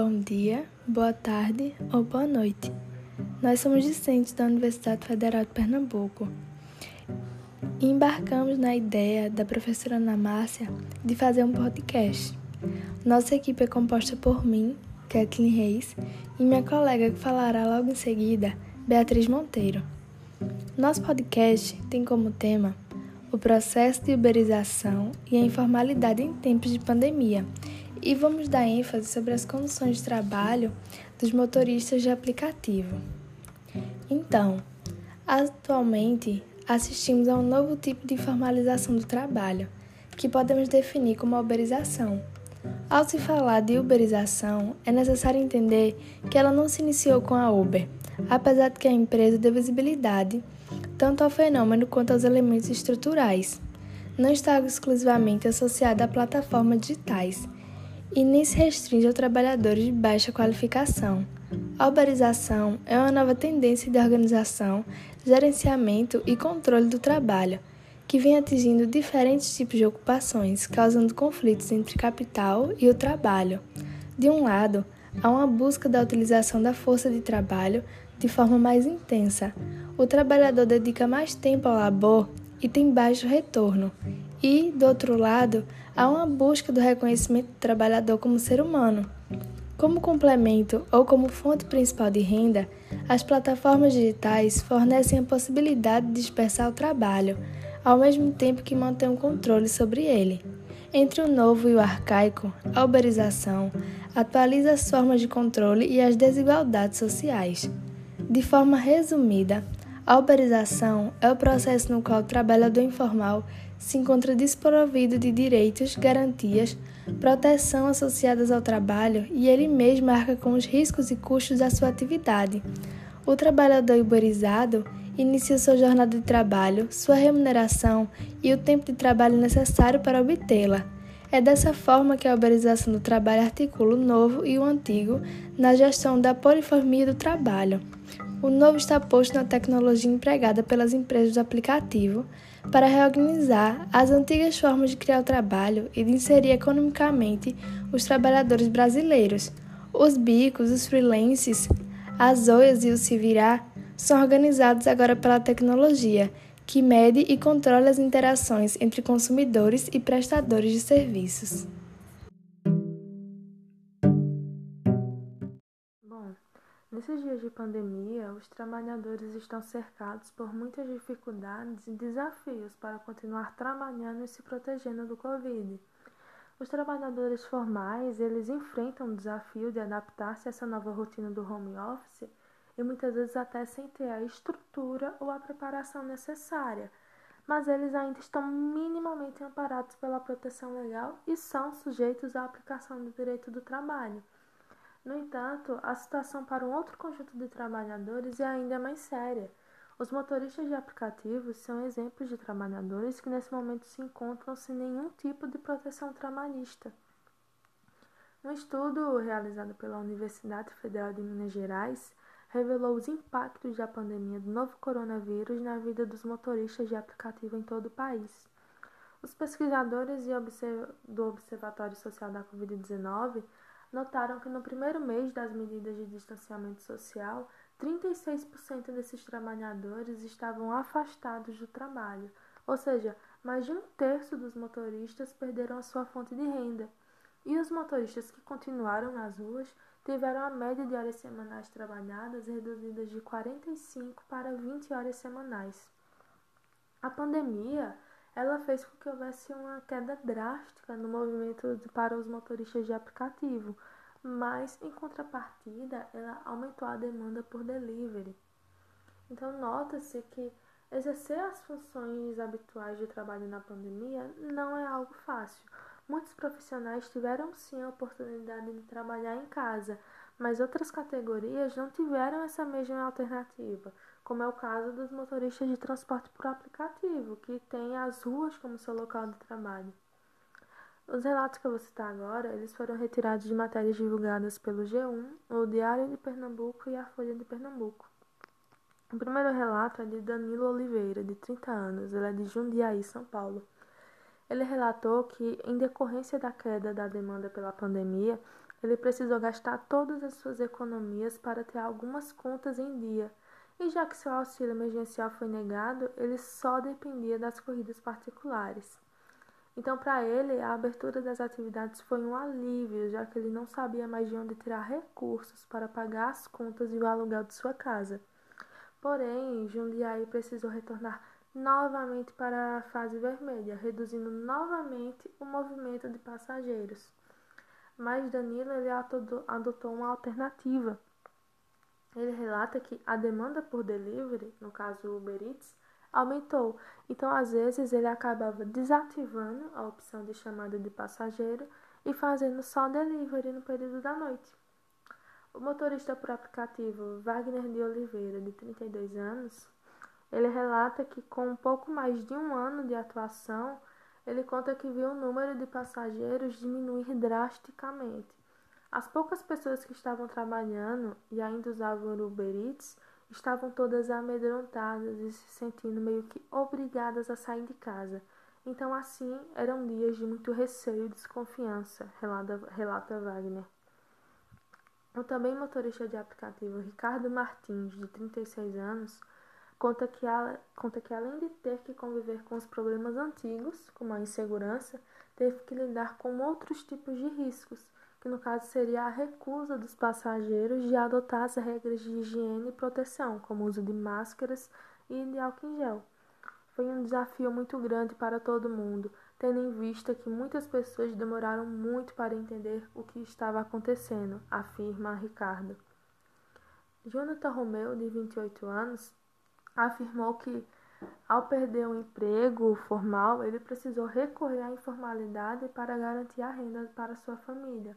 bom dia, boa tarde ou boa noite. Nós somos discentes da Universidade Federal de Pernambuco e embarcamos na ideia da professora Ana Márcia de fazer um podcast. Nossa equipe é composta por mim, Kathleen Reis, e minha colega que falará logo em seguida, Beatriz Monteiro. Nosso podcast tem como tema o processo de uberização e a informalidade em tempos de pandemia e vamos dar ênfase sobre as condições de trabalho dos motoristas de aplicativo. Então, atualmente assistimos a um novo tipo de formalização do trabalho, que podemos definir como uberização. Ao se falar de uberização, é necessário entender que ela não se iniciou com a Uber, apesar de que a empresa deu visibilidade tanto ao fenômeno quanto aos elementos estruturais. Não está exclusivamente associada a plataformas digitais e nem se restringe a trabalhadores de baixa qualificação. A uberização é uma nova tendência de organização, gerenciamento e controle do trabalho, que vem atingindo diferentes tipos de ocupações, causando conflitos entre capital e o trabalho. De um lado, há uma busca da utilização da força de trabalho de forma mais intensa. O trabalhador dedica mais tempo ao labor e tem baixo retorno. E, do outro lado, há uma busca do reconhecimento do trabalhador como ser humano. Como complemento ou como fonte principal de renda, as plataformas digitais fornecem a possibilidade de dispersar o trabalho, ao mesmo tempo que mantém um controle sobre ele. Entre o novo e o arcaico, a uberização atualiza as formas de controle e as desigualdades sociais. De forma resumida, a uberização é o processo no qual o trabalhador informal se encontra desprovido de direitos, garantias, proteção associadas ao trabalho e ele mesmo arca com os riscos e custos da sua atividade. O trabalhador uberizado inicia sua jornada de trabalho, sua remuneração e o tempo de trabalho necessário para obtê-la. É dessa forma que a uberização do trabalho articula o novo e o antigo na gestão da poliformia do trabalho. O novo está posto na tecnologia empregada pelas empresas do aplicativo para reorganizar as antigas formas de criar o trabalho e de inserir economicamente os trabalhadores brasileiros. Os bicos, os freelances, as oias e o se virar são organizados agora pela tecnologia, que mede e controla as interações entre consumidores e prestadores de serviços. Nesses dias de pandemia, os trabalhadores estão cercados por muitas dificuldades e desafios para continuar trabalhando e se protegendo do Covid. Os trabalhadores formais, eles enfrentam o desafio de adaptar-se a essa nova rotina do home office e muitas vezes até sem ter a estrutura ou a preparação necessária, mas eles ainda estão minimamente amparados pela proteção legal e são sujeitos à aplicação do direito do trabalho. No entanto, a situação para um outro conjunto de trabalhadores é ainda mais séria. Os motoristas de aplicativos são exemplos de trabalhadores que nesse momento se encontram sem nenhum tipo de proteção trabalhista. Um estudo realizado pela Universidade Federal de Minas Gerais revelou os impactos da pandemia do novo coronavírus na vida dos motoristas de aplicativo em todo o país. Os pesquisadores do Observatório Social da Covid-19 notaram que no primeiro mês das medidas de distanciamento social, 36% desses trabalhadores estavam afastados do trabalho, ou seja, mais de um terço dos motoristas perderam a sua fonte de renda. E os motoristas que continuaram nas ruas tiveram a média de horas semanais trabalhadas reduzidas de 45 para 20 horas semanais. A pandemia ela fez com que houvesse uma queda drástica no movimento para os motoristas de aplicativo, mas em contrapartida ela aumentou a demanda por delivery. Então nota-se que exercer as funções habituais de trabalho na pandemia não é algo fácil. Muitos profissionais tiveram sim a oportunidade de trabalhar em casa, mas outras categorias não tiveram essa mesma alternativa, como é o caso dos motoristas de transporte por aplicativo, que têm as ruas como seu local de trabalho. Os relatos que eu vou citar agora, eles foram retirados de matérias divulgadas pelo G1, o Diário de Pernambuco e a Folha de Pernambuco. O primeiro relato é de Danilo Oliveira, de 30 anos, ele é de Jundiaí, São Paulo. Ele relatou que, em decorrência da queda da demanda pela pandemia, Ele precisou gastar todas as suas economias para ter algumas contas em dia, e já que seu auxílio emergencial foi negado, ele só dependia das corridas particulares. Então, para ele, a abertura das atividades foi um alívio, já que ele não sabia mais de onde tirar recursos para pagar as contas e o aluguel de sua casa. Porém, Jundiaí precisou retornar novamente para a fase vermelha, reduzindo novamente o movimento de passageiros. Mas Danilo ele adotou uma alternativa. Ele relata que a demanda por delivery, no caso Uber Eats, aumentou. Então, às vezes, ele acabava desativando a opção de chamada de passageiro e fazendo só delivery no período da noite. O motorista por aplicativo Wagner de Oliveira, de 32 anos, ele relata que com um pouco mais de um ano de atuação, ele conta que viu o número de passageiros diminuir drasticamente. As poucas pessoas que estavam trabalhando e ainda usavam Uber Eats estavam todas amedrontadas e se sentindo meio que obrigadas a sair de casa. Então, assim, eram dias de muito receio e desconfiança, relata, relata Wagner. O também motorista de aplicativo Ricardo Martins, de 36 anos, conta que, conta que além de ter que conviver com os problemas antigos, como a insegurança, teve que lidar com outros tipos de riscos, que no caso seria a recusa dos passageiros de adotar as regras de higiene e proteção, como o uso de máscaras e de álcool em gel. Foi um desafio muito grande para todo mundo, tendo em vista que muitas pessoas demoraram muito para entender o que estava acontecendo, afirma Ricardo. Jonathan Romeu, de 28 anos, afirmou que, ao perder o um emprego formal, ele precisou recorrer à informalidade para garantir a renda para sua família.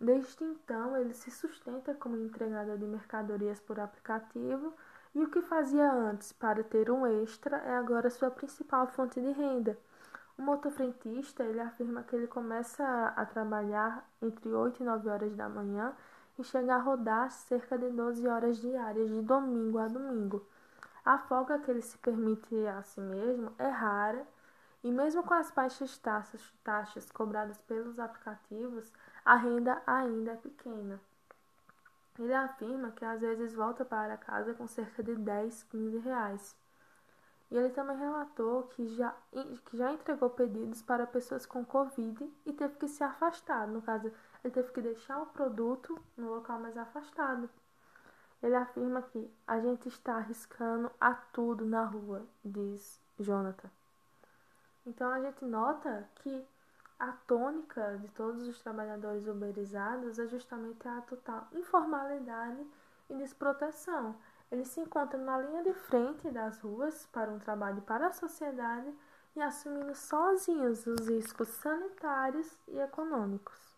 Desde então, ele se sustenta como entregador de mercadorias por aplicativo e o que fazia antes para ter um extra é agora sua principal fonte de renda. O motofrentista ele afirma que ele começa a trabalhar entre 8 e 9 horas da manhã e chega a rodar cerca de 12 horas diárias, de domingo a domingo. A folga que ele se permite a si mesmo é rara e, mesmo com as baixas taxas, taxas cobradas pelos aplicativos, a renda ainda é pequena. Ele afirma que às vezes volta para casa com cerca de 10, 15 reais. E ele também relatou que já, que já entregou pedidos para pessoas com Covid e teve que se afastar. No caso, ele teve que deixar o produto no local mais afastado. Ele afirma que a gente está arriscando a tudo na rua, diz Jonathan. Então a gente nota que a tônica de todos os trabalhadores uberizados é justamente a total informalidade e desproteção. Eles se encontram na linha de frente das ruas para um trabalho para a sociedade e assumindo sozinhos os riscos sanitários e econômicos.